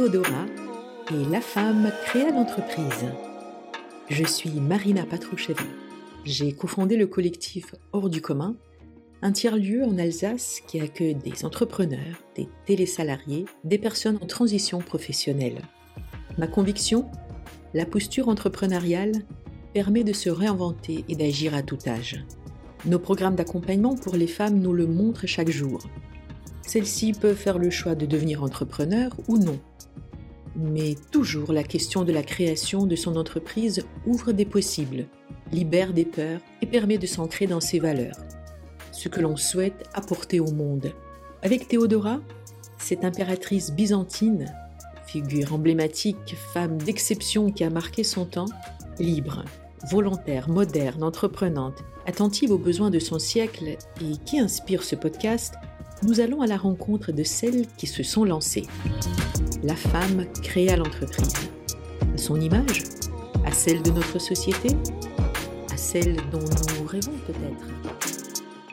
Théodora et La femme créa l'entreprise. Je suis Marina Patroucheva. J'ai cofondé le collectif Hors du commun, un tiers-lieu en Alsace qui accueille des entrepreneurs, des télésalariés, des personnes en transition professionnelle. Ma conviction La posture entrepreneuriale permet de se réinventer et d'agir à tout âge. Nos programmes d'accompagnement pour les femmes nous le montrent chaque jour. Celles-ci peuvent faire le choix de devenir entrepreneur ou non. Mais toujours la question de la création de son entreprise ouvre des possibles, libère des peurs et permet de s'ancrer dans ses valeurs, ce que l'on souhaite apporter au monde. Avec Théodora, cette impératrice byzantine, figure emblématique, femme d'exception qui a marqué son temps, libre, volontaire, moderne, entreprenante, attentive aux besoins de son siècle et qui inspire ce podcast, nous allons à la rencontre de celles qui se sont lancées. La femme créa l'entreprise. À son image À celle de notre société À celle dont nous rêvons peut-être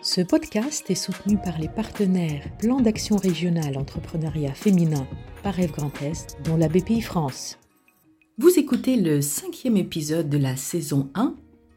Ce podcast est soutenu par les partenaires Plan d'action régional entrepreneuriat féminin par Rêve Grand Est, dont la BPI France. Vous écoutez le cinquième épisode de la saison 1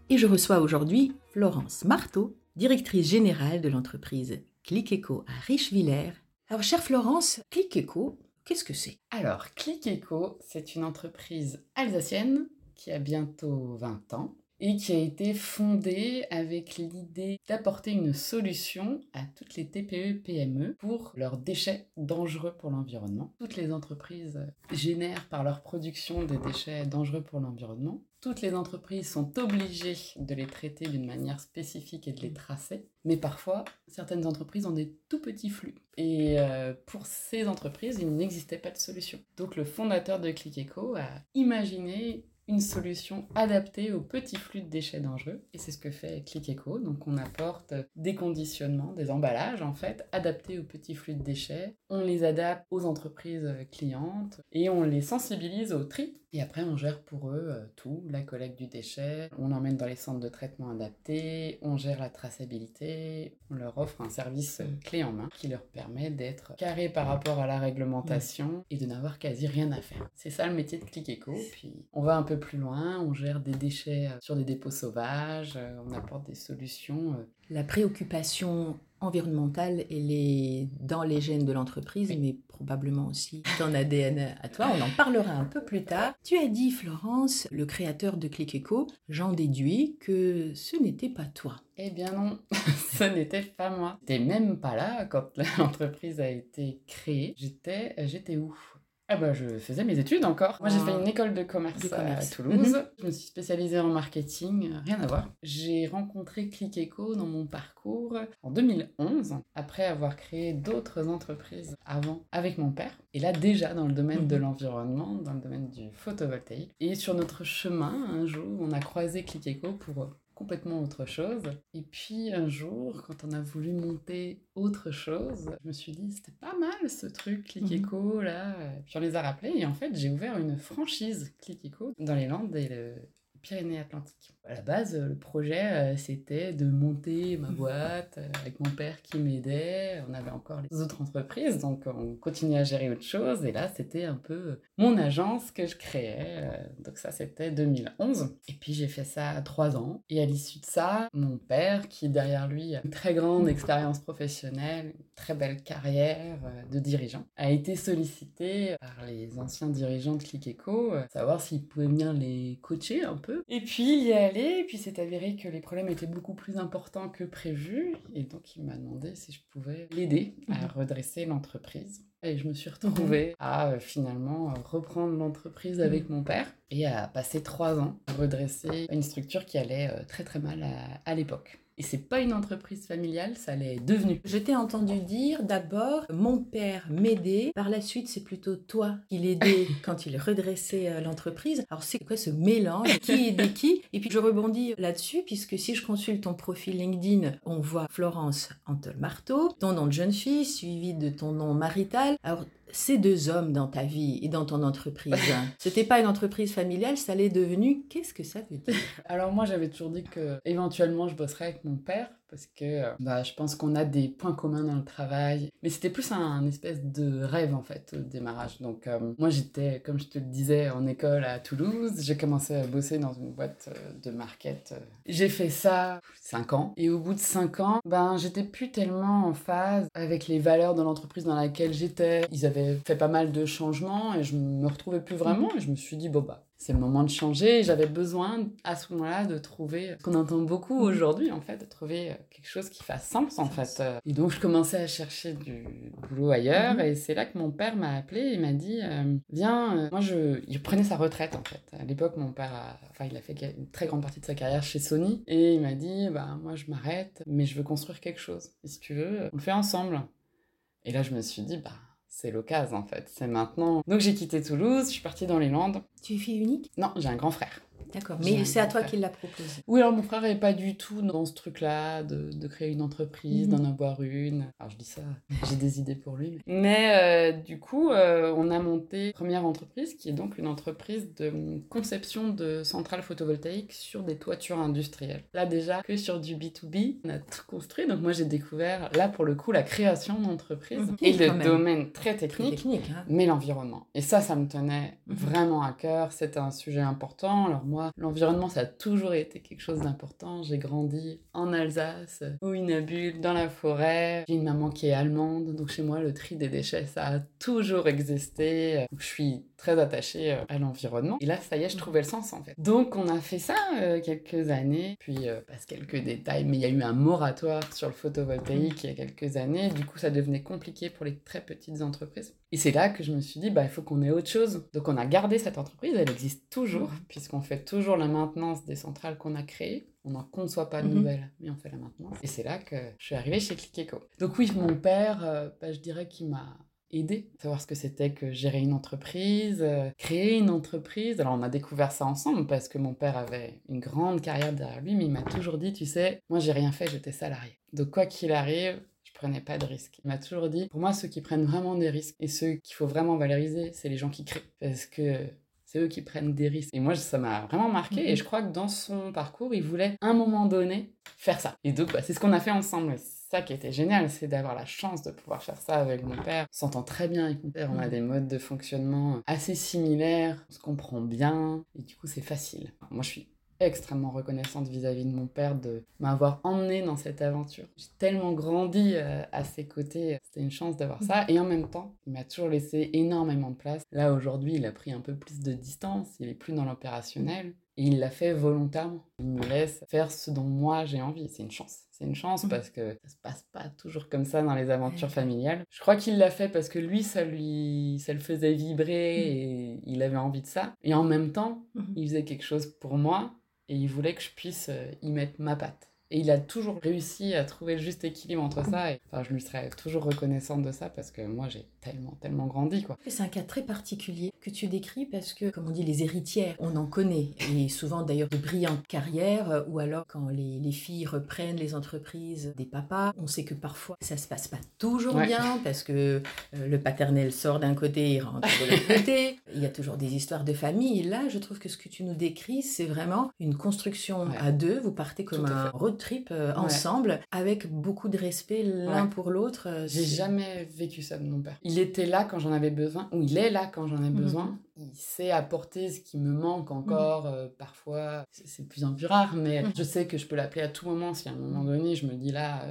et je reçois aujourd'hui Florence Marteau, directrice générale de l'entreprise Click Eco à Richevillers. Alors, chère Florence, Click Eco, qu'est-ce que c'est? Alors, Click Eco, c'est une entreprise alsacienne qui a bientôt 20 ans et qui a été fondée avec l'idée d'apporter une solution à toutes les TPE-PME pour leurs déchets dangereux pour l'environnement. Toutes les entreprises génèrent par leur production des déchets dangereux pour l'environnement. Toutes les entreprises sont obligées de les traiter d'une manière spécifique et de les tracer, mais parfois, certaines entreprises ont des tout petits flux. Et euh, pour ces entreprises, il n'existait pas de solution. Donc le fondateur de ClickEco a imaginé une solution adaptée aux petits flux de déchets dangereux. Et c'est ce que fait ClickEco. Donc on apporte des conditionnements, des emballages en fait, adaptés aux petits flux de déchets. On les adapte aux entreprises clientes et on les sensibilise au tri. Et après on gère pour eux euh, tout, la collecte du déchet, on l'emmène dans les centres de traitement adaptés, on gère la traçabilité, on leur offre un service clé en main qui leur permet d'être carré par rapport à la réglementation et de n'avoir quasi rien à faire. C'est ça le métier de ClickEco. Puis on va un peu plus loin, on gère des déchets euh, sur des dépôts sauvages, euh, on apporte des solutions. Euh. La préoccupation environnementale, elle est dans les gènes de l'entreprise, mais probablement aussi dans ADN à toi. On en parlera un peu plus tard. Tu as dit, Florence, le créateur de ClickEco, j'en déduis que ce n'était pas toi. Eh bien non, ce n'était pas moi. J'étais même pas là quand l'entreprise a été créée. J'étais, j'étais où? Ah bah je faisais mes études encore. Moi j'ai fait une école de commerce, à Toulouse. Mhm. Je me suis spécialisée en marketing, rien à voir. J'ai rencontré ClickEco dans mon parcours en 2011, après avoir créé d'autres entreprises avant avec mon père. Et là déjà dans le domaine de mhm. l'environnement, dans le domaine du photovoltaïque. Et sur notre chemin, un jour, on a croisé ClickEco pour complètement autre chose. Et puis un jour, quand on a voulu monter autre chose, je me suis dit, c'était pas mal ce truc Click mhm. là. Puis on les a rappelés et en fait, j'ai ouvert une franchise Click dans les Landes et le, Pyrénées-Atlantiques. À la base, le projet, euh, c'était de monter ma boîte euh, avec mon père qui m'aidait. On avait encore les autres entreprises, donc on continuait à gérer autre chose. Et là, c'était un peu mon agence que je créais. Euh, donc ça, c'était 2011. Et puis j'ai fait ça trois ans. Et à l'issue de ça, mon père, qui derrière lui a une très grande expérience professionnelle, une très belle carrière de dirigeant, a été sollicité par les anciens dirigeants de ClickEco, savoir s'il pouvait bien les coacher un peu et puis il y est allé, et puis c'est avéré que les problèmes étaient beaucoup plus importants que prévu. Et donc il m'a demandé si je pouvais l'aider à mhm. redresser l'entreprise. Et je me suis retrouvée mhm. à euh, finalement reprendre l'entreprise avec mhm. mon père et à passer trois ans à redresser une structure qui allait euh, très très mal à l'époque. Et c'est pas une entreprise familiale, ça l'est devenu. Je t'ai entendu dire d'abord mon père m'aidait, par la suite c'est plutôt toi qui l'aidais quand il redressait euh, l'entreprise. Alors c'est quoi ce mélange? Qui aidait qui? Et puis je rebondis là-dessus puisque si je consulte ton profil LinkedIn, on voit Florence Antol-Marteau, ton nom de jeune fille suivi de ton nom marital. Alors ces deux hommes dans ta vie et dans ton entreprise, c'était pas une entreprise familiale, ça l'est devenu. Qu'est-ce que ça veut dire? Alors moi, j'avais toujours dit que éventuellement je bosserais avec mon père parce que euh, bah, je pense qu'on a des points communs dans le travail. Mais c'était plus un, espèce de rêve en fait au démarrage. Donc euh, moi j'étais, comme je te le disais, en école à Toulouse. J'ai commencé à bosser dans une boîte euh, de market. J'ai fait ça 5 ans. Et au bout de 5 ans, ben, j'étais plus tellement en phase avec les valeurs de l'entreprise dans laquelle j'étais. Ils avaient fait pas mal de changements et je me retrouvais plus vraiment. Et je me suis dit, bon bah c'est le moment de changer. J'avais besoin à ce moment-là de trouver ce qu'on entend beaucoup mhm. aujourd'hui en fait, de trouver euh, quelque chose qui fasse sens en fait. Euh. Et donc je commençais à chercher du boulot ailleurs mhm. et c'est là que mon père m'a appelé et m'a dit euh, viens, moi je, il prenait sa retraite en fait. À l'époque mon père, a... enfin il a fait une très grande partie de sa carrière chez Sony et il m'a dit bah moi je m'arrête mais je veux construire quelque chose. Et si tu veux, on le fait ensemble. Et là je me suis dit bah c'est l'occasion en fait, c'est maintenant. Donc j'ai quitté Toulouse, je suis partie dans les Landes. Tu es fille unique? Non, j'ai un grand frère. D'accord, mais c'est à toi qu'il l'a proposé. Oui, alors mon frère n'est pas du tout dans ce truc-là, de, de, créer une entreprise, mhm. d'en avoir une. Alors je dis ça, j'ai des idées pour lui. Mais, euh, du coup, euh, on a monté première entreprise, qui est donc une entreprise de conception de centrales photovoltaïques sur des toitures industrielles. Là déjà, que sur du B2B, on a tout construit. Donc moi j'ai découvert, là pour le coup, la création d'entreprise mhm. et le domaine très technique, hein. mais l'environnement. Et ça, ça me tenait mhm. vraiment à cœur. C'était un sujet important. Alors moi, l'environnement, ça a toujours été quelque chose d'important. J'ai grandi en Alsace, au Inabul, dans la forêt. J'ai une maman qui est allemande, donc chez moi, le tri des déchets, ça a toujours existé. je suis très attachée euh, à l'environnement. Et là, ça y est, je trouvais le sens en fait. Donc, on a fait ça euh, quelques années, puis euh, passe quelques détails, mais il y a eu un moratoire sur le photovoltaïque il y a quelques années. Du coup, ça devenait compliqué pour les très petites entreprises. Et c'est là que je me suis dit, bah, il faut qu'on ait autre chose. Donc, on a gardé cette entreprise, elle existe toujours, puisqu'on fait toujours la maintenance des centrales qu'on a créées. On n'en conçoit pas de mhm. nouvelles, mais on fait la maintenance. Et c'est là que je suis arrivée chez Click Donc oui, mon père, bah, je dirais qu'il m'a aider, savoir ce que c'était que gérer une entreprise, euh, créer une entreprise. Alors on a découvert ça ensemble parce que mon père avait une grande carrière derrière lui, mais il m'a toujours dit, tu sais, moi j'ai rien fait, j'étais salarié. Donc quoi qu'il arrive, prenais pas de risques. Il m'a toujours dit, pour moi ceux qui prennent vraiment des risques et ceux qu'il faut vraiment valoriser, c'est les gens qui créent. Parce que c'est eux qui prennent des risques. Et moi, ça m'a vraiment marqué. Et mhm. je crois que dans son parcours, il voulait, à un moment donné, faire ça. Et donc, bah, c'est ce qu'on a fait ensemble ça qui était génial, c'est d'avoir la chance de pouvoir faire ça avec mon père. On s'entend très bien avec mon père, on a mm. des modes de fonctionnement assez similaires, on se comprend bien, et du coup c'est facile. Moi je suis extrêmement reconnaissante vis-à-vis de mon père de m'avoir emmené dans cette aventure. J'ai tellement grandi euh, à ses côtés, c'était une chance d'avoir ça. Et en même temps, il m'a toujours laissé énormément de place. Là, aujourd'hui, il a pris un peu plus de distance, il est plus dans l'opérationnel. Et il l'a fait volontairement. Il me laisse faire ce dont moi j'ai envie. C'est une chance. C'est une chance parce que ça se passe pas toujours comme ça dans les aventures familiales. Je crois qu'il l'a fait parce que lui, ça lui, ça le faisait vibrer et il avait envie de ça. Et en même temps, il faisait quelque chose pour moi et il voulait que je puisse euh, y mettre ma patte. Et il a toujours réussi à trouver le juste équilibre entre ça. Et, enfin, je lui serais toujours reconnaissante de ça parce que moi, j'ai tellement, tellement grandi, quoi. C'est un cas très particulier que tu décris parce que, comme on dit, les héritières, on en connaît. Et souvent, d'ailleurs, de brillantes carrières euh, ou alors quand les, les, filles reprennent les entreprises des papas, on sait que parfois, ça se passe pas toujours bien parce que euh, le paternel sort d'un côté et rentre de l'autre côté. Il y a toujours des histoires de famille. Et là, je trouve que ce que tu nous décris, c'est vraiment une construction à deux. Vous partez comme un trip euh, ensemble avec beaucoup de respect l'un pour l'autre. Euh, J'ai jamais vécu ça de mon père. Il était là quand j'en avais besoin, ou il est là quand j'en ai mhm. besoin. Il sait apporter ce qui me manque encore. Mhm. Euh, parfois, c'est plus en plus rare, mais mhm. je sais que je peux l'appeler à tout moment. Si à un moment donné, je me dis là,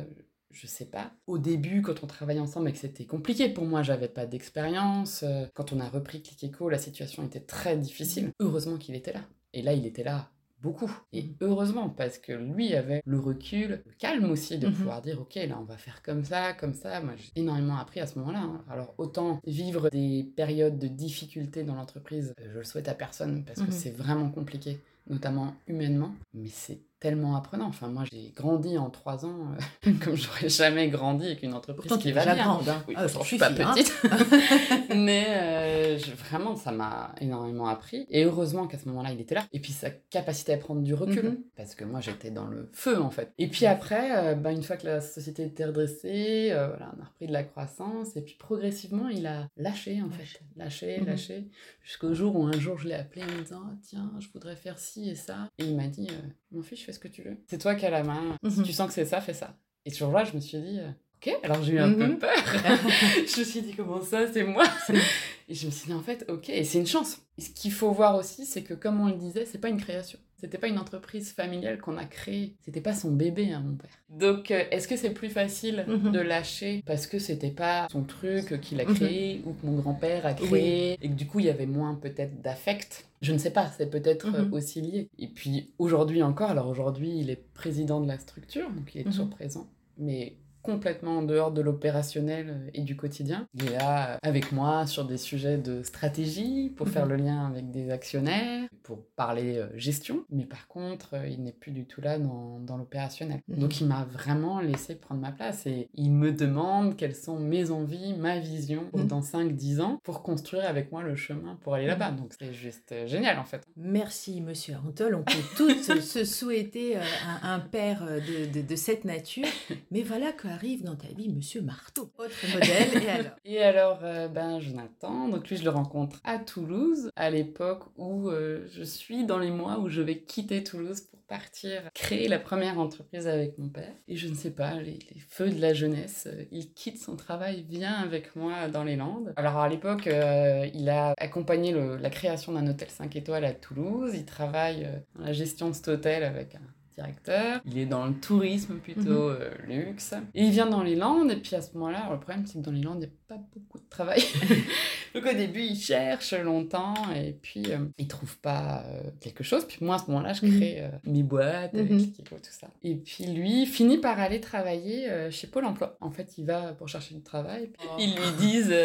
je sais pas. Au début, quand on travaillait ensemble et que c'était compliqué pour moi, j'avais pas d'expérience. Quand on a repris Click la situation était très difficile. Heureusement qu'il était là. Et là, il était là beaucoup. Et heureusement, parce que lui avait le recul, le calme aussi de mmh pouvoir dire, ok, là, on va faire comme ça, comme ça. Moi, j'ai énormément appris à ce moment-là. Hein. Alors, autant vivre des périodes de difficulté dans l'entreprise, euh, je le souhaite à personne, parce que mmh c'est vraiment compliqué, notamment humainement, mais c'est tellement apprenant. Enfin, moi, j'ai grandi en trois ans euh, comme j'aurais jamais grandi avec une entreprise qui va bien. Grande, hein. oui, ah, je suis pas hein. petite, mais euh, vraiment, ça m'a énormément appris. Et heureusement qu'à ce moment-là, il était là. Et puis sa capacité à prendre du recul, mhm. parce que moi, j'étais dans le feu en fait. Et puis après, euh, bah, une fois que la société était redressée, voilà, on a repris de la croissance. Et puis progressivement, il a lâché en fait, lâché, mhm. lâché, jusqu'au jour où un jour, je l'ai appelé en me disant, tiens, je voudrais faire ci et ça. Et il m'a dit, euh, mon fils, fais ce que tu veux. C'est toi qui as la main. Si Mhm. tu sens que c'est ça, fais ça. Et ce jour-là, je me suis dit, euh, ok. Alors j'ai eu un peu Mhm. peur. je me suis dit, comment ça, c'est moi? Et je me suis dit, en fait, ok. Et c'est une chance. Et ce qu'il faut voir aussi, c'est que, comme on le disait, c'est pas une création. C'était pas une entreprise familiale qu'on a créée. C'était pas son bébé, hein, mon père. Donc, euh, est-ce que c'est plus facile Mhm. de lâcher parce que c'était pas son truc qu'il a Mhm. créé ou que mon grand-père a créé et que du coup il y avait moins peut-être d'affect? Je ne sais pas, c'est peut-être euh, Mhm. aussi lié. Et puis aujourd'hui encore, alors aujourd'hui il est président de la structure, donc il est toujours présent, mais complètement en dehors de l'opérationnel euh, et du quotidien. Il est là euh, avec moi sur des sujets de stratégie, pour faire Mhm. le lien avec des actionnaires, pour parler euh, gestion, mais par contre, il n'est plus du tout là dans, dans l'opérationnel. Mhm. Donc il m'a vraiment laissé prendre ma place et il me demande quelles sont mes envies, ma vision Mhm. dans 5-10 ans, pour construire avec moi le chemin pour aller là-bas. Donc c'est juste génial en fait. Merci, monsieur Arantol. On peut tous se souhaiter un, un père de, de- de cette nature. Mais voilà qu'arrive dans ta vie monsieur Marteau. Autre modèle. Et alors? Et alors, euh, ben, Jonathan, donc lui, je le rencontre à Toulouse, à l'époque où euh, je suis dans les mois où je vais quitter Toulouse pour partir créer la première entreprise avec mon père. Et je ne sais pas, les, les feux de la jeunesse, euh, il quitte son travail, vient avec moi dans les Landes. Alors à l'époque, euh, il a accompagné le- la création d'un hôtel 5 étoiles à Toulouse. Il travaille euh, dans la gestion de cet hôtel avec un directeur. Il est dans le tourisme plutôt euh, luxe. Et il vient dans les Landes. Et puis à ce moment-là, le problème c'est que dans les Landes, il n'y a pas beaucoup de travail. Donc au début, il cherche longtemps et puis euh, il trouve pas euh, quelque chose. Puis moi, à ce moment-là, je Mhm. crée mes boîtes, avec Mhm. Kiko, tout ça. Et puis lui finit par aller travailler chez Pôle emploi. En fait, il va pour chercher du travail. Puis Oh. Ils lui disent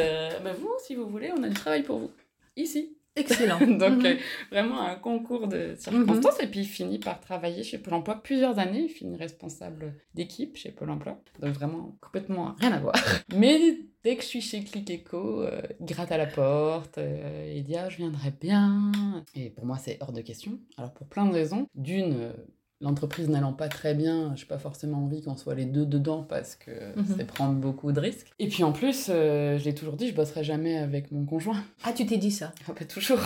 Bah, Vous, si vous voulez, on a du travail pour vous. Ici. Excellent. Donc Mhm. euh, vraiment un concours de circonstances. Et puis il finit par travailler chez Pôle emploi plusieurs années. Il finit responsable d'équipe chez Pôle emploi. Donc vraiment complètement rien à voir. Mais dès que je suis chez Click Echo, euh, il gratte à la porte. euh, il dit ah, je viendrai bien. Et pour moi c'est hors de question. Alors pour plein de raisons. D'une, euh, L'entreprise n'allant pas très bien, j'ai pas forcément envie qu'on soit les deux dedans parce que Mhm. c'est prendre beaucoup de risques. Et puis en plus, euh, je l'ai toujours dit, je bosserai jamais avec mon conjoint. Ah, tu t'es dit ça? Enfin, pas toujours.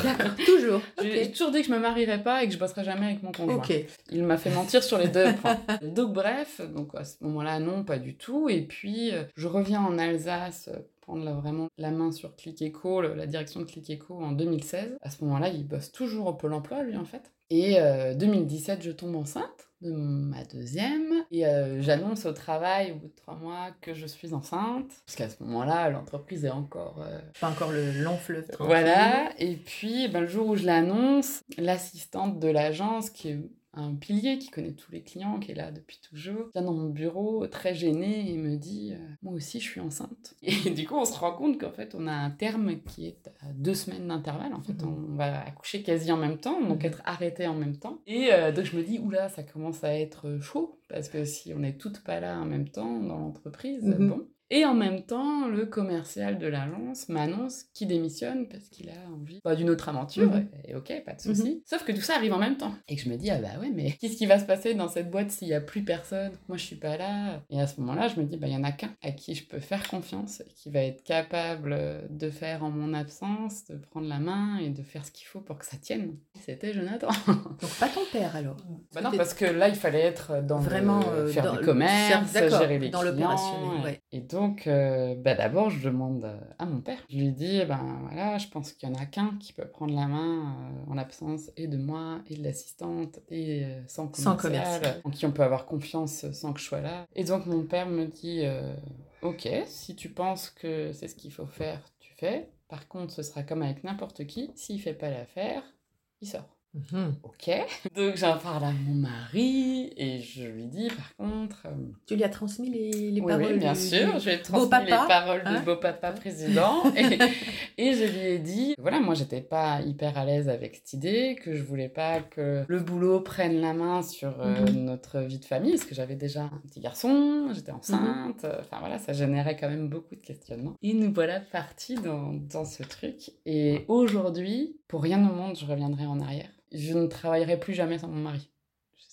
Toujours. J'ai toujours dit que je me marierais pas et que je bosserais jamais avec mon conjoint. Ok. Il m'a fait mentir sur les deux points. Donc bref, donc à ce moment-là, non, pas du tout. Et puis, euh, je reviens en Alsace euh, prendre là, vraiment la main sur Click Echo, le- la direction de Click Echo en 2016. À ce moment-là, il bosse toujours au Pôle emploi, lui, en fait. Et euh, 2017, je tombe enceinte de ma deuxième. Et euh, j'annonce au travail, au bout de trois mois, que je suis enceinte. Parce qu'à ce moment-là, l'entreprise est encore... euh, Pas encore le long fleuve tranquille. voilà, et puis ben, le jour où je l'annonce, l'assistante de l'agence, qui est un pilier, qui connaît tous les clients, qui est là depuis toujours, vient dans mon bureau très gênée et me dit euh, Moi aussi, je suis enceinte. Et du coup, on se rend compte qu'en fait, on a un terme qui est à deux semaines d'intervalle. En fait, on va accoucher quasi en même temps, donc Mhm. être arrêté en même temps. Et euh, donc, je me dis Oula, ça commence à être chaud, parce que si on n'est toutes pas là en même temps dans l'entreprise, Mhm. bon. Et en même temps, le commercial de l'agence m'annonce qu'il démissionne parce qu'il a envie bah, d'une autre aventure. Mhm. Et ok, pas de souci. Sauf que tout ça arrive en même temps. Et que je me dis, ah bah ouais, mais qu'est-ce qui va se passer dans cette boîte s'il n'y a plus personne? Moi, je suis pas là. Et à ce moment-là, je me dis, bah il y en a qu'un à qui je peux faire confiance qui va être capable de faire en mon absence, de prendre la main et de faire ce qu'il faut pour que ça tienne. C'était Jonathan. Donc pas ton père alors. Bah non, parce que là, il fallait être dans Vraiment, le- euh, faire dans du commerce, gérer les dans clients, l'opérationnel, ouais. Et donc, euh, bah d'abord, je demande euh, à mon père. Je lui dis, ben voilà, je pense qu'il y en a qu'un qui peut prendre la main euh, en l'absence et de moi et de l'assistante et euh, sans Sans commercial, en qui on peut avoir confiance sans que je sois là. Et donc, mon père me dit, ok, si tu penses que c'est ce qu'il faut faire, tu fais. Par contre, ce sera comme avec n'importe qui. S'il fait pas l'affaire, il sort. Mhm. Ok. Donc j'en parle à mon mari et je lui dis par contre. euh, Tu lui as transmis les, les oui, paroles oui, bien du- sûr, du je lui ai transmis les paroles hein du beau-papa président et, et je lui ai dit voilà, moi j'étais pas hyper à l'aise avec cette idée, que je voulais pas que le boulot prenne la main sur euh, Mhm. notre vie de famille, parce que j'avais déjà un petit garçon, j'étais enceinte, euh, enfin voilà, ça générait quand même beaucoup de questionnements. Et nous voilà partis dans, dans ce truc. Et aujourd'hui, pour rien au monde, je reviendrai en arrière. Je ne travaillerai plus jamais sans mon mari.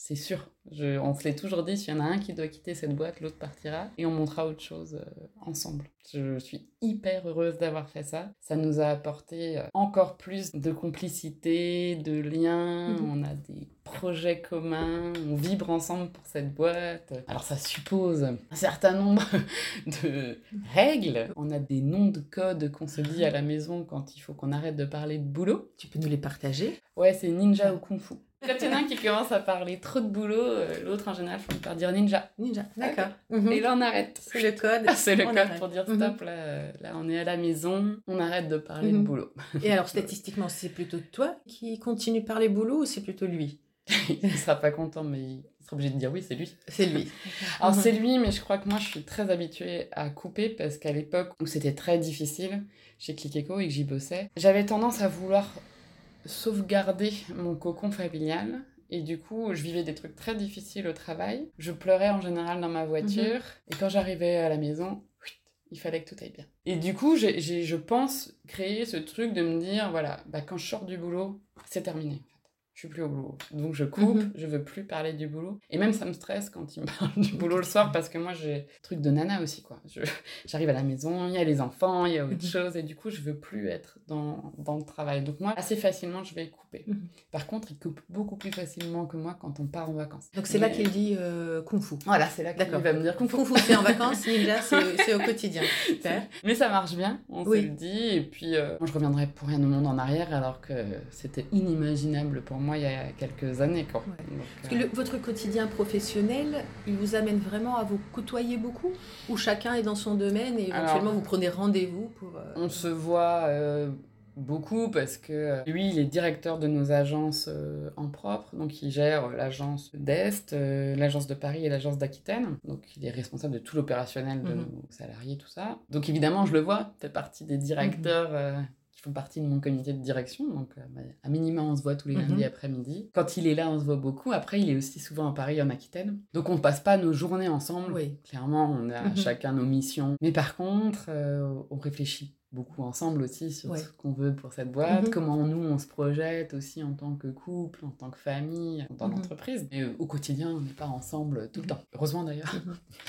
C'est sûr. Je, on se l'est toujours dit, s'il y en a un qui doit quitter cette boîte, l'autre partira et on montera autre chose euh, ensemble. Je suis hyper heureuse d'avoir fait ça. Ça nous a apporté euh, encore plus de complicité, de liens. Mhm. On a des projets communs, on vibre ensemble pour cette boîte. Alors ça suppose un certain nombre de règles. On a des noms de code qu'on se dit à la maison quand il faut qu'on arrête de parler de boulot. Tu peux nous les partager? Ouais, c'est ninja ou kung fu. Quand il y en a un qui commence à parler trop de boulot, euh, l'autre en général finit par dire ninja. Ninja, d'accord. Mhm. Et là on arrête. C'est le code. Ah, c'est le code pour dire mhm. stop. là, là on est à la maison, on arrête de parler de boulot. Et alors statistiquement, c'est plutôt toi qui continue de parler boulot ou c'est plutôt lui? Il sera pas content, mais il sera obligé de dire oui, c'est lui. C'est lui. Alors c'est lui, mais je crois que moi je suis très habituée à couper parce qu'à l'époque où c'était très difficile chez Click et que j'y bossais, j'avais tendance à vouloir sauvegarder mon cocon familial. Et du coup, je vivais des trucs très difficiles au travail. Je pleurais en général dans ma voiture. Mhm. Et quand j'arrivais à la maison, il fallait que tout aille bien. Et du coup, j'ai, je pense, créé ce truc de me dire, voilà, bah, quand je sors du boulot, c'est terminé je suis plus au boulot. Donc je coupe, mhm. je veux plus parler du boulot. Et même ça me stresse quand il me parle du boulot le soir parce que moi j'ai truc de nana aussi quoi. J'arrive à la maison, il y a les enfants, il y a autre mhm. chose et du coup je veux plus être dans, dans, le travail. Donc moi assez facilement je vais couper. Mhm. Par contre il coupe beaucoup plus facilement que moi quand on part en vacances. Donc c'est là qu'il dit euh, kung fu. Voilà c'est là qu'il va me dire kung fu. Kung fu c'est en vacances, ninja c'est au quotidien. Mais ça marche bien, on se le dit. Et puis euh, moi je reviendrai pour rien au monde en arrière alors que c'était inimaginable pour moi moi il y a quelques années. Quoi. Parce que votre quotidien professionnel, il vous amène vraiment à vous côtoyer beaucoup Ou chacun est dans son domaine et éventuellement vous prenez rendez-vous pour... Euh, on se voit euh, beaucoup parce que euh, lui, il est directeur de nos agences en propre, donc il gère l'agence d'Est, l'agence de Paris et l'agence d'Aquitaine. Donc il est responsable de tout l'opérationnel de mhm. nos salariés, tout ça. Donc évidemment, je le vois, fait partie des directeurs font partie de mon comité de direction. Donc, euh, bah, à minima, on se voit tous les lundis mhm. après-midi. Quand il est là, on se voit beaucoup. Après, il est aussi souvent à Paris, en Aquitaine. Donc, on passe pas nos journées ensemble. Oui. Clairement, on a mhm. chacun nos missions. Mais par contre, euh, on réfléchit beaucoup ensemble aussi sur ce qu'on veut pour cette boîte, mhm. comment nous on se projette aussi en tant que couple, en tant que famille, en tant qu'entreprise. Et euh, au quotidien, on n'est pas ensemble tout le temps. Heureusement d'ailleurs.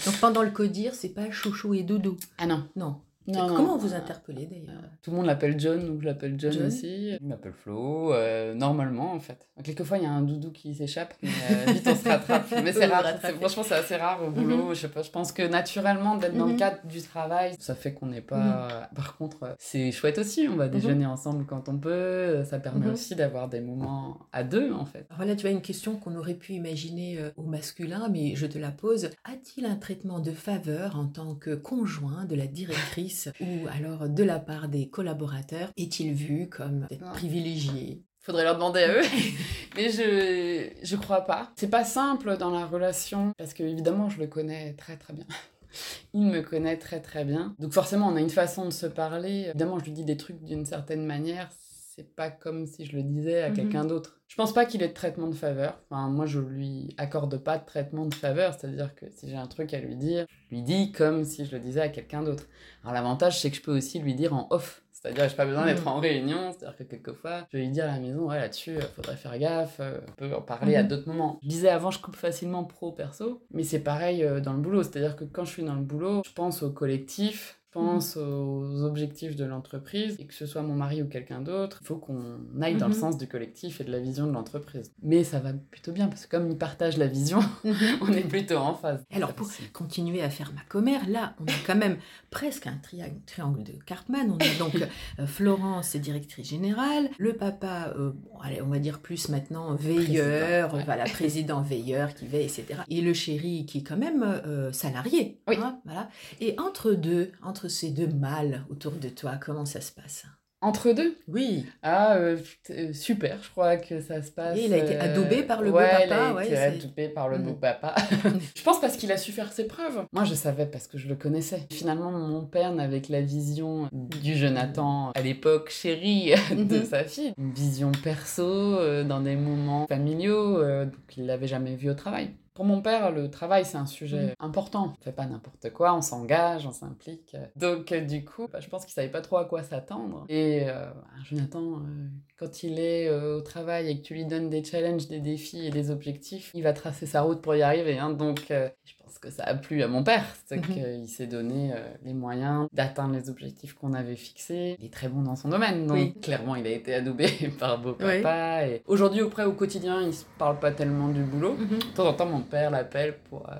Donc pendant le codir, c'est pas chouchou et dodo. Ah non. Non. Comment vous interpellez d'ailleurs? Tout le monde l'appelle John, donc je l'appelle John, aussi. Il m'appelle Flo, euh, normalement en fait. Quelquefois il y a un doudou qui s'échappe, mais euh, vite on se rattrape. mais c'est rare, franchement c'est assez rare au boulot. Mhm. Je sais pas, je pense que naturellement d'être dans le mhm. cadre du travail, ça fait qu'on n'est pas. Mhm. Par contre, c'est chouette aussi, on va déjeuner ensemble quand on peut. Ça permet aussi d'avoir des moments à deux en fait. Voilà, tu as une question qu'on aurait pu imaginer euh, au masculin, mais je te la pose. A-t-il un traitement de faveur en tant que conjoint de la directrice ou alors de la part des collaborateurs est-il vu comme privilégié? Faudrait leur demander à eux. Mais je je crois pas. C'est pas simple dans la relation parce que évidemment je le connais très très bien. Il me connaît très très bien. Donc forcément on a une façon de se parler. Évidemment je lui dis des trucs d'une certaine manière c'est pas comme si je le disais à mhm. quelqu'un d'autre. Je pense pas qu'il ait de traitement de faveur. Enfin, moi, je lui accorde pas de traitement de faveur, c'est-à-dire que si j'ai un truc à lui dire, je lui dis comme si je le disais à quelqu'un d'autre. Alors, l'avantage, c'est que je peux aussi lui dire en off. C'est-à-dire, j'ai pas besoin d'être mhm. en réunion, c'est-à-dire que quelquefois, je vais lui dire à la maison, ouais, là-dessus, il euh, faudrait faire gaffe, euh, on peut en parler à mhm. d'autres moments. Je disais avant, je coupe facilement pro-perso, mais c'est pareil euh, dans le boulot, c'est-à-dire que quand je suis dans le boulot, je pense au collectif, pense aux objectifs de l'entreprise, et que ce soit mon mari ou quelqu'un d'autre, il faut qu'on aille dans le mhm. sens du collectif et de la vision de l'entreprise. Mais ça va plutôt bien, parce que comme ils partagent la vision, mhm. on est plutôt en phase. Alors pour continuer à faire ma commère, là, on a quand même presque un triangle, de Cartman. On a donc euh, Florence, directrice générale, le papa, euh, allez, on va dire plus maintenant veilleur, président, voilà, président veilleur qui veille, etc. Et le chéri qui est quand même euh, salarié. Oui. Hein, voilà. Et entre deux, entre ces deux mâles autour de toi Comment ça se passe? Entre deux? Oui. Ah, euh, euh, super, je crois que ça se passe. il a été adoubé par le beau papa. Il a été adoubé par le beau papa. je pense parce qu'il a su faire ses preuves. Moi, je savais parce que je le connaissais. Finalement, mon père n'avait que la vision du Jonathan à l'époque chérie de mhm. sa fille. Une vision perso, euh, dans des moments familiaux, donc il l'avait jamais vu au travail. Pour mon père, le travail, c'est un sujet mm. important. On fait pas n'importe quoi, on s'engage, on s'implique. Donc, euh, du coup, bah, je pense qu'il savait pas trop à quoi s'attendre. Et euh, Jonathan, euh, quand il est au travail et que tu lui donnes des challenges, des défis et des objectifs, il va tracer sa route pour y arriver. Hein. Donc, je pense que ça a plu à mon père, c'est Mhm. qu'il s'est donné euh, les moyens d'atteindre les objectifs qu'on avait fixés. Il est très bon dans son domaine, donc Oui. clairement il a été adoubé par beau Oui. papa. Et aujourd'hui, auprès au quotidien, il se parle pas tellement du boulot. Mhm. De temps en temps, mon père l'appelle pour euh,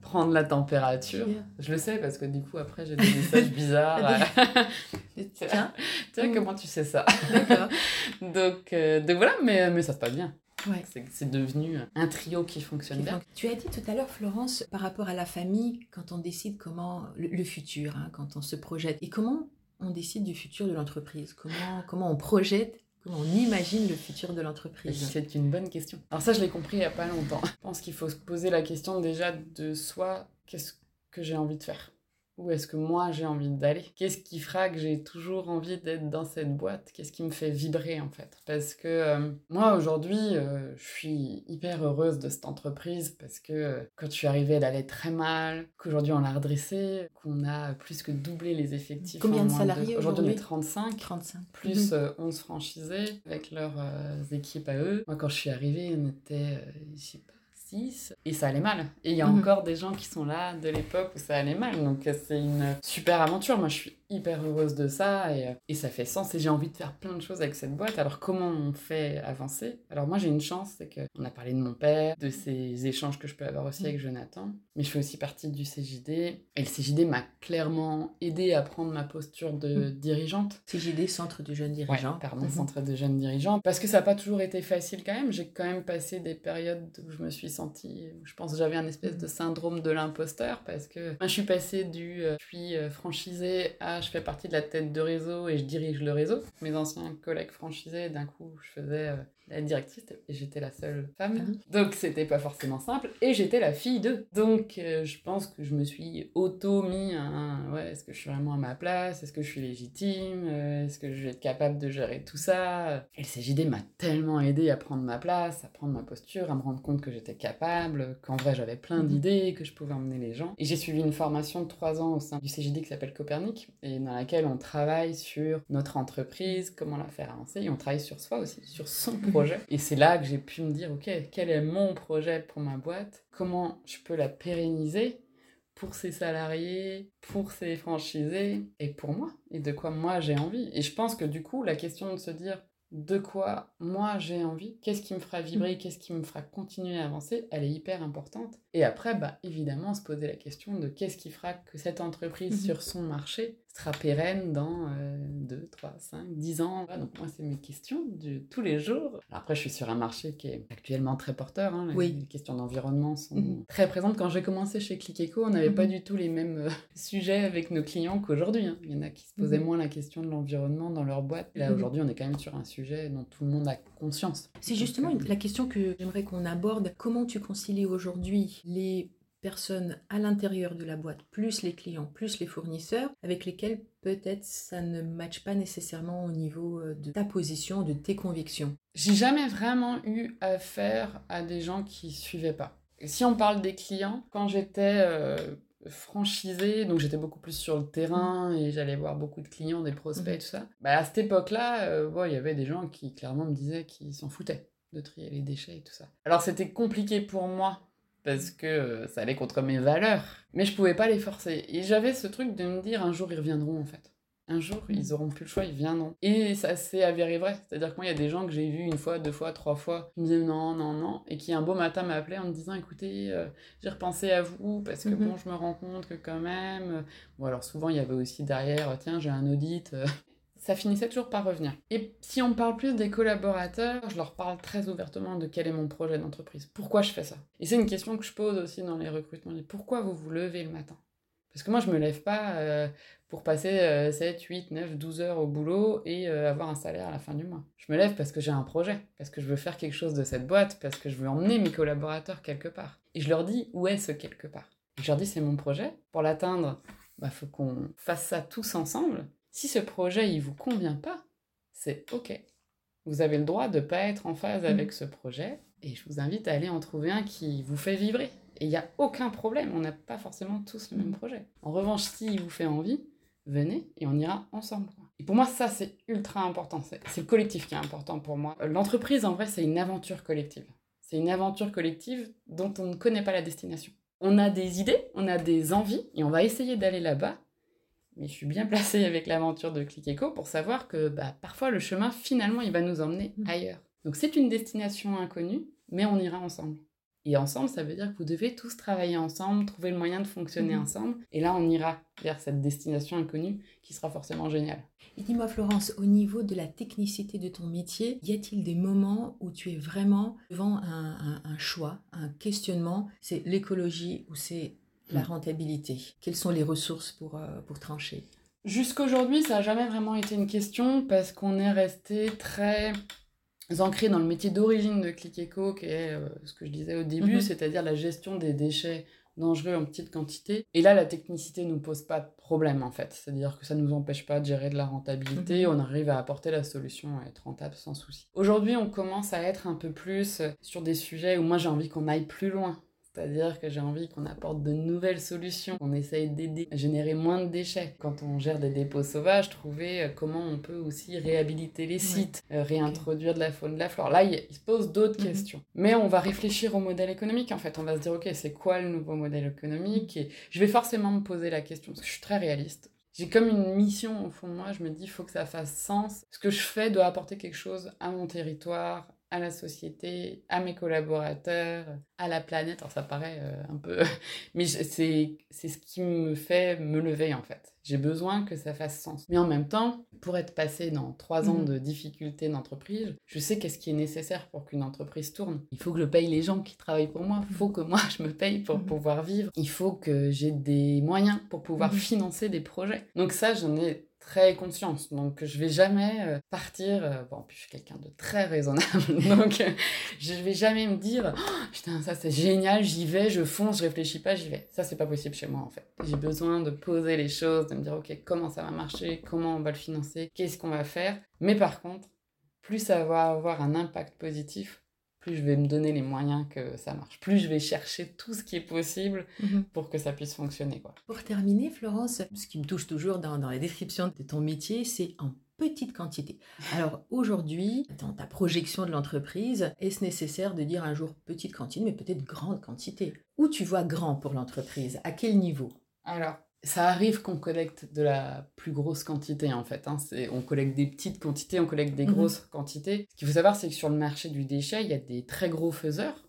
prendre la température. Je le sais parce que du coup, après, j'ai des messages bizarres. euh, Tiens, Tiens, Mm. comment tu sais ça? D'accord. donc, euh, donc voilà, mais, mais ça se passe bien. Ouais. C'est- devenu un trio qui fonctionne bien. Tu as dit tout à l'heure, Florence, par rapport à la famille, quand on décide comment le, le futur, hein, quand on se projette, et comment on décide du futur de l'entreprise, comment, comment on projette, comment on imagine le futur de l'entreprise? C'est une bonne question. Alors ça, je l'ai compris il n'y a pas longtemps. Je pense qu'il faut se poser la question déjà de soi, qu'est-ce que j'ai envie de faire? Où est-ce que moi j'ai envie d'aller? Qu'est-ce qui fera que j'ai toujours envie d'être dans cette boîte? Qu'est-ce qui me fait vibrer en fait? Parce que euh, moi aujourd'hui, euh, je suis hyper heureuse de cette entreprise parce que euh, quand je suis arrivée, elle allait très mal, qu'aujourd'hui on l'a redressée, qu'on a plus que doublé les effectifs. Combien en de salariés Aujourd'hui on est aujourd'hui? 35 35. plus euh, 11 franchisés avec leurs équipes à eux. Moi, quand je suis arrivée, on était, je sais pas, 6. Et ça allait mal. Et il y a Mhm. encore des gens qui sont là de l'époque où ça allait mal. Donc, euh, c'est une super aventure. Moi, je suis hyper heureuse de ça et, euh, et ça fait sens. Et j'ai envie de faire plein de choses avec cette boîte. Alors, comment on fait avancer? Alors, moi, j'ai une chance, c'est qu'on a parlé de mon père, de ces échanges que je peux avoir aussi Mhm. avec Jonathan. Mais je fais aussi partie du CJD. Et le CJD m'a clairement aidé à prendre ma posture de dirigeante. CJD, Centre du jeune Ouais, dirigeant. pardon, Mhm. centre de jeunes dirigeants. Parce que ça n'a pas toujours été facile quand même. J'ai quand même passé des périodes où je me suis sentie, je pense que j'avais un espèce de syndrome de l'imposteur parce que moi, je suis passée du euh, je suis euh, franchisée à je fais partie de la tête de réseau et je dirige le réseau. Mes anciens collègues franchisés, d'un coup, je faisais euh, la directrice et j'étais la seule femme. Mhm. Donc c'était pas forcément simple et j'étais la fille d'eux. Donc euh, je pense que je me suis auto-mis un ouais, est-ce que je suis vraiment à ma place? Est-ce que je suis légitime? Euh, Est-ce que je vais être capable de gérer tout ça? Et le CJD m'a tellement aidé à prendre ma place, à prendre ma posture, à me rendre compte que j'étais capable, qu'en vrai j'avais plein Mhm. d'idées, que je pouvais emmener les gens. Et j'ai suivi une formation de trois ans au sein du CJD qui s'appelle Copernic et dans laquelle on travaille sur notre entreprise, comment la faire avancer et on travaille sur soi aussi, sur son projet. Et c'est là que j'ai pu me dire, ok, quel est mon projet pour ma boîte? Comment je peux la pérenniser pour ses salariés, pour ses franchisés et pour moi? Et de quoi moi j'ai envie? Et je pense que du coup, la question de se dire de quoi moi j'ai envie, qu'est-ce qui me fera vibrer, qu'est-ce qui me fera continuer à avancer, elle est hyper importante. Et après, bah, évidemment, se poser la question de qu'est-ce qui fera que cette entreprise Mhm. sur son marché sera pérenne dans 2, 3, 5, 10 ans. Voilà, donc moi, c'est mes questions de tous les jours. Alors après, je suis sur un marché qui est actuellement très porteur. hein. Les, Oui. les questions d'environnement sont Mhm. très présentes. Quand j'ai commencé chez Click Eco, on n'avait pas Mhm. du tout les mêmes euh, sujets avec nos clients qu'aujourd'hui. hein. Il y en a qui se posaient Mhm. moins la question de l'environnement dans leur boîte. Là, aujourd'hui, on est quand même sur un sujet dont tout le monde a conscience. C'est justement Donc, euh, la question que j'aimerais qu'on aborde. Comment tu concilies aujourd'hui les personnes à l'intérieur de la boîte, plus les clients, plus les fournisseurs, avec lesquels peut-être ça ne matche pas nécessairement au niveau euh, de ta position, de tes convictions. J'ai jamais vraiment eu affaire à des gens qui suivaient pas. Et si on parle des clients, quand j'étais euh, franchisée, donc j'étais beaucoup plus sur le terrain et j'allais voir beaucoup de clients, des prospects et tout ça, bah à cette époque-là, euh, ouais, il y avait des gens qui clairement me disaient qu'ils s'en foutaient de trier les déchets et tout ça. Alors c'était compliqué pour moi parce que euh, ça allait contre mes valeurs, mais je pouvais pas les forcer. Et j'avais ce truc de me dire un jour ils reviendront en fait. Un jour, ils auront plus le choix, ils viendront. Et ça s'est avéré vrai. C'est-à-dire que moi, il y a des gens que j'ai vus une fois, deux fois, trois fois, qui me disaient non, non, non, et qui un beau matin m'appelaient en me disant écoutez, euh, j'ai repensé à vous, parce que Mhm. bon, je me rends compte que quand même. euh, Bon, alors souvent, il y avait aussi derrière tiens, j'ai un audit. Ça finissait toujours par revenir. Et si on parle plus des collaborateurs, je leur parle très ouvertement de quel est mon projet d'entreprise. Pourquoi je fais ça? Et c'est une question que je pose aussi dans les recrutements. Pourquoi vous vous levez le matin? Parce que moi, je me lève pas euh, pour passer euh, 7, 8, 9, 12 heures au boulot et euh, avoir un salaire à la fin du mois. Je me lève parce que j'ai un projet, parce que je veux faire quelque chose de cette boîte, parce que je veux emmener mes collaborateurs quelque part. Et je leur dis où est ce quelque part? Je leur dis c'est mon projet. Pour l'atteindre, il bah, faut qu'on fasse ça tous ensemble. Si ce projet il vous convient pas, c'est ok. Vous avez le droit de pas être en phase Mhm. avec ce projet et je vous invite à aller en trouver un qui vous fait vibrer. Et il n'y a aucun problème, on n'a pas forcément tous le même projet. En revanche, s'il vous fait envie, venez et on ira ensemble. Et pour moi, ça, c'est ultra important. C'est c'est le collectif qui est important pour moi. Euh, L'entreprise, en vrai, c'est une aventure collective. C'est une aventure collective dont on ne connaît pas la destination. On a des idées, on a des envies, et on va essayer d'aller là-bas. Mais je suis bien placée avec l'aventure de Click Echo pour savoir que bah, parfois le chemin, finalement, il va nous emmener mmh. ailleurs. Donc c'est une destination inconnue, mais on ira ensemble. Et ensemble, ça veut dire que vous devez tous travailler ensemble, trouver le moyen de fonctionner mhm. ensemble. Et là, on ira vers cette destination inconnue qui sera forcément géniale. Et dis-moi, Florence, au niveau de la technicité de ton métier, y a-t-il des moments où tu es vraiment devant un, choix, un questionnement? C'est l'écologie ou c'est la mm. rentabilité Quelles sont les ressources pour, euh, pour trancher? Jusqu'aujourd'hui, ça n'a jamais vraiment été une question parce qu'on est resté très ancré dans le métier d'origine de Click Eco, qui est euh, ce que je disais au début, mhm. c'est-à-dire la gestion des déchets dangereux en petite quantité. Et là, la technicité ne nous pose pas de problème, en fait. C'est-à-dire que ça ne nous empêche pas de gérer de la rentabilité. Mhm. On arrive à apporter la solution à être rentable sans souci. Aujourd'hui, on commence à être un peu plus sur des sujets où moi, j'ai envie qu'on aille plus loin. C'est-à-dire que j'ai envie qu'on apporte de nouvelles solutions, qu'on essaye d'aider à générer moins de déchets. Quand on gère des dépôts sauvages, trouver euh, comment on peut aussi réhabiliter les sites, euh, réintroduire de la faune, de la flore. Là, il, se pose d'autres mhm. questions. Mais on va réfléchir au modèle économique, en fait. On va se dire, OK, c'est quoi le nouveau modèle économique? Et je vais forcément me poser la question, parce que je suis très réaliste. J'ai comme une mission au fond de moi, je me dis, il faut que ça fasse sens. Ce que je fais doit apporter quelque chose à mon territoire, à la société, à mes collaborateurs, à la planète. Alors ça paraît euh, un peu... Mais c'est ce qui me fait me lever en fait. J'ai besoin que ça fasse sens. Mais en même temps, pour être passé dans trois ans mmh. de difficultés d'entreprise, je sais qu'est-ce qui est nécessaire pour qu'une entreprise tourne. Il faut que je paye les gens qui travaillent pour moi. Il faut que moi, je me paye pour mmh. pouvoir vivre. Il faut que j'ai des moyens pour pouvoir mmh. financer des projets. Donc ça, j'en ai très conscience. Donc, je vais jamais euh, partir. Euh, bon, puis je suis quelqu'un de très raisonnable. donc, euh, je vais jamais me dire oh, Putain, ça c'est génial, j'y vais, je fonce, je réfléchis pas, j'y vais. Ça, c'est pas possible chez moi en fait. J'ai besoin de poser les choses, de me dire Ok, comment ça va marcher, comment on va le financer, qu'est-ce qu'on va faire. Mais par contre, plus ça va avoir un impact positif, plus je vais me donner les moyens que ça marche, plus je vais chercher tout ce qui est possible mhm. pour que ça puisse fonctionner. Quoi. Pour terminer, Florence, ce qui me touche toujours dans, dans la description de ton métier, c'est en petite quantité. Alors aujourd'hui, dans ta projection de l'entreprise, est-ce nécessaire de dire un jour petite quantité, mais peut-être grande quantité? Où tu vois grand pour l'entreprise? À quel niveau? Alors, ça arrive qu'on collecte de la plus grosse quantité en fait. Hein. On collecte des petites quantités, on collecte des mhm. grosses quantités. Ce qu'il faut savoir, c'est que sur le marché du déchet, il y a des très gros faiseurs.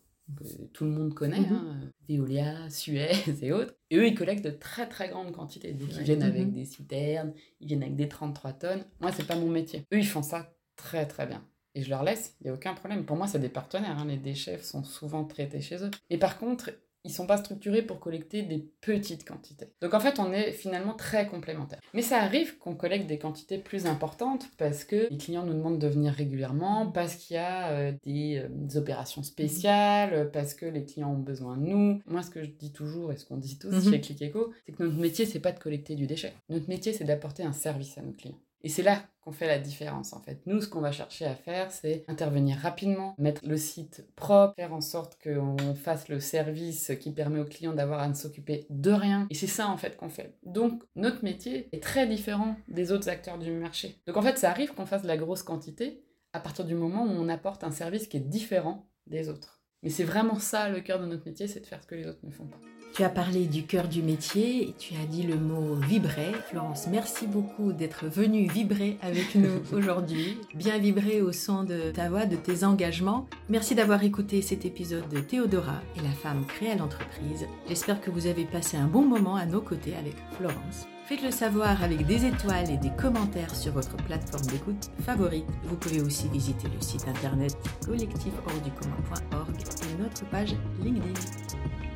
tout le monde connaît, hein, Veolia, Suez et autres. Et eux, ils collectent de très très grandes quantités. Donc ils viennent avec mhm. des citernes, ils viennent avec des 33 tonnes. Moi, c'est pas mon métier. Eux, ils font ça très très bien. Et je leur laisse, il n'y a aucun problème. Pour moi, c'est des partenaires. Hein. Les déchets sont souvent traités chez eux. Et par contre, ils sont pas structurés pour collecter des petites quantités. Donc en fait, on est finalement très complémentaires. Mais ça arrive qu'on collecte des quantités plus importantes parce que les clients nous demandent de venir régulièrement, parce qu'il y a euh, des, euh, opérations spéciales, parce que les clients ont besoin de nous. Moi, ce que je dis toujours et ce qu'on dit tous mhm. chez Click Eco, c'est que notre métier, c'est pas de collecter du déchet. Notre métier, c'est d'apporter un service à nos clients. Et c'est là qu'on fait la différence en fait. Nous, ce qu'on va chercher à faire, c'est intervenir rapidement, mettre le site propre, faire en sorte qu'on fasse le service qui permet aux clients d'avoir à ne s'occuper de rien. Et c'est ça en fait qu'on fait. Donc notre métier est très différent des autres acteurs du marché. Donc en fait, ça arrive qu'on fasse de la grosse quantité à partir du moment où on apporte un service qui est différent des autres. Mais c'est vraiment ça le cœur de notre métier, c'est de faire ce que les autres ne font pas. Tu as parlé du cœur du métier et tu as dit le mot vibrer. Florence, merci beaucoup d'être venue vibrer avec nous aujourd'hui. Bien vibrer au son de ta voix, de tes engagements. Merci d'avoir écouté cet épisode de Théodora et la femme créée à l'entreprise. J'espère que vous avez passé un bon moment à nos côtés avec Florence. Faites-le savoir avec des étoiles et des commentaires sur votre plateforme d'écoute favorite. Vous pouvez aussi visiter le site internet collectifhorducommun.org et notre page LinkedIn.